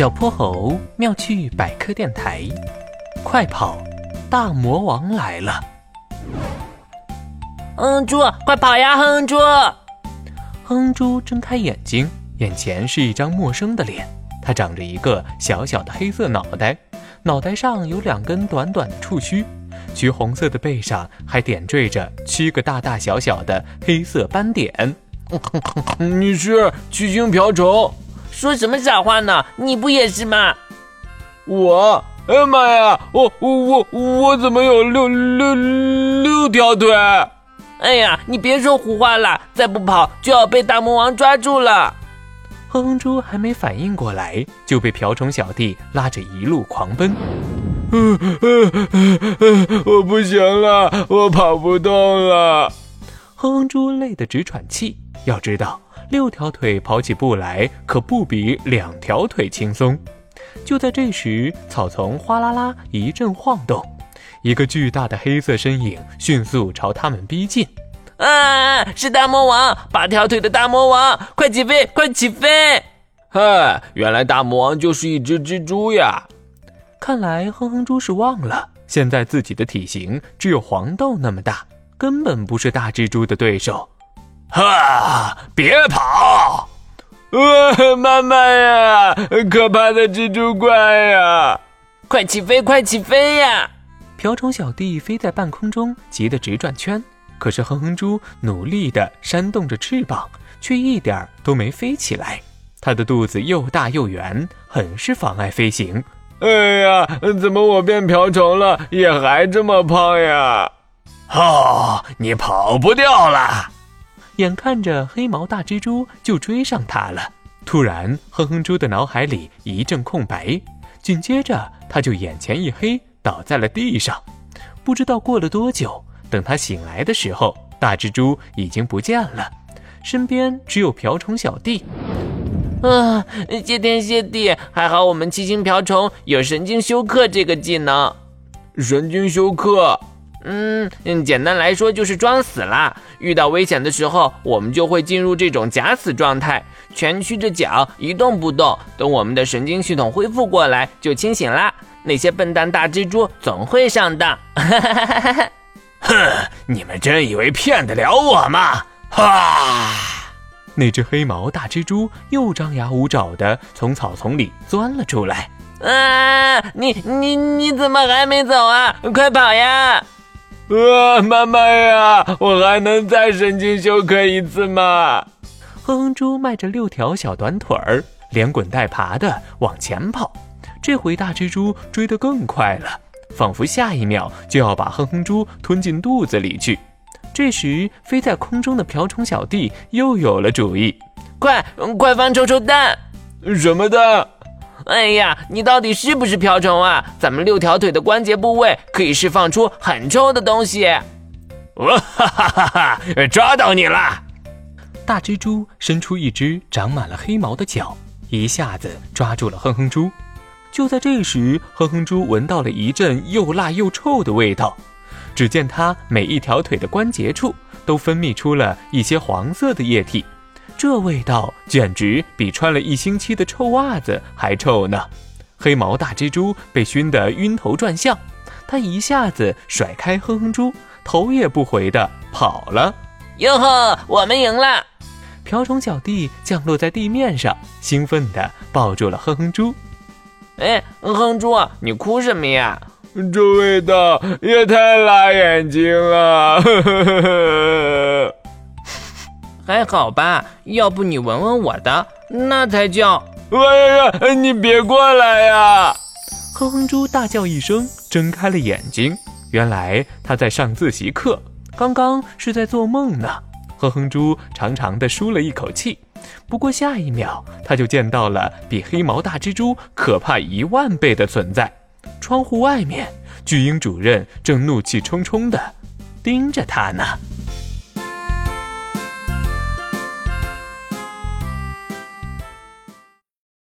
小泼猴妙趣百科电台，快跑！大魔王来了！哼猪，快跑呀！哼猪！哼猪睁开眼睛，眼前是一张陌生的脸。它长着一个小小的黑色脑袋，脑袋上有两根短短的触须，橘红色的背上还点缀着七个大大小小的黑色斑点。你是七星瓢虫？说什么傻话呢？你不也是吗？我，哎呀妈呀，我我我我怎么有六六六条腿？哎呀，你别说胡话了，再不跑就要被大魔王抓住了。哼哼猪还没反应过来，就被瓢虫小弟拉着一路狂奔。我不行了，我跑不动了。哼哼猪累得直喘气。要知道。六条腿跑起步来可不比两条腿轻松。就在这时，草丛哗啦啦一阵晃动，一个巨大的黑色身影迅速朝他们逼近。啊！是大魔王，八条腿的大魔王！快起飞，快起飞！嗨，原来大魔王就是一只蜘蛛呀！看来哼哼猪是忘了，现在自己的体型只有黄豆那么大，根本不是大蜘蛛的对手。哈！别跑！呃，妈妈呀，可怕的蜘蛛怪呀！快起飞，快起飞呀！瓢虫小弟飞在半空中，急得直转圈。可是哼哼猪努力地扇动着翅膀，却一点儿都没飞起来。它的肚子又大又圆，很是妨碍飞行。哎呀，怎么我变瓢虫了，也还这么胖呀？哦，你跑不掉了！眼看着黑毛大蜘蛛就追上它了，突然，哼哼猪的脑海里一阵空白，紧接着他就眼前一黑，倒在了地上。不知道过了多久，等他醒来的时候，大蜘蛛已经不见了，身边只有瓢虫小弟。啊，谢天谢地，还好我们七星瓢虫有神经休克这个技能。神经休克。嗯嗯，简单来说就是装死啦。遇到危险的时候，我们就会进入这种假死状态，蜷曲着脚一动不动。等我们的神经系统恢复过来，就清醒啦。那些笨蛋大蜘蛛总会上当。哼，你们真以为骗得了我吗？哈！那只黑毛大蜘蛛又张牙舞爪的从草丛里钻了出来。啊！你你你怎么还没走啊？快跑呀！呃，妈妈呀，我还能再神经休克一次吗？哼哼猪迈着六条小短腿儿，连滚带爬的往前跑。这回大蜘蛛追得更快了，仿佛下一秒就要把哼哼猪吞进肚子里去。这时，飞在空中的瓢虫小弟又有了主意：快快放臭臭蛋！什么蛋？哎呀，你到底是不是瓢虫啊？咱们六条腿的关节部位可以释放出很臭的东西。哇哈哈哈哈！抓到你了！大蜘蛛伸出一只长满了黑毛的脚，一下子抓住了哼哼猪。就在这时，哼哼猪闻到了一阵又辣又臭的味道。只见它每一条腿的关节处都分泌出了一些黄色的液体。这味道简直比穿了一星期的臭袜子还臭呢！黑毛大蜘蛛被熏得晕头转向，它一下子甩开哼哼猪，头也不回地跑了。哟呵，我们赢了！瓢虫小弟降落在地面上，兴奋地抱住了哼哼猪。哎，哼哼猪，你哭什么呀？这味道也太辣眼睛了！呵呵呵呵还好吧，要不你闻闻我的，那才叫……哎呀，你别过来呀！哼哼猪大叫一声，睁开了眼睛。原来他在上自习课，刚刚是在做梦呢。哼哼猪长长的舒了一口气，不过下一秒他就见到了比黑毛大蜘蛛可怕一万倍的存在。窗户外面，巨婴主任正怒气冲冲的盯着他呢。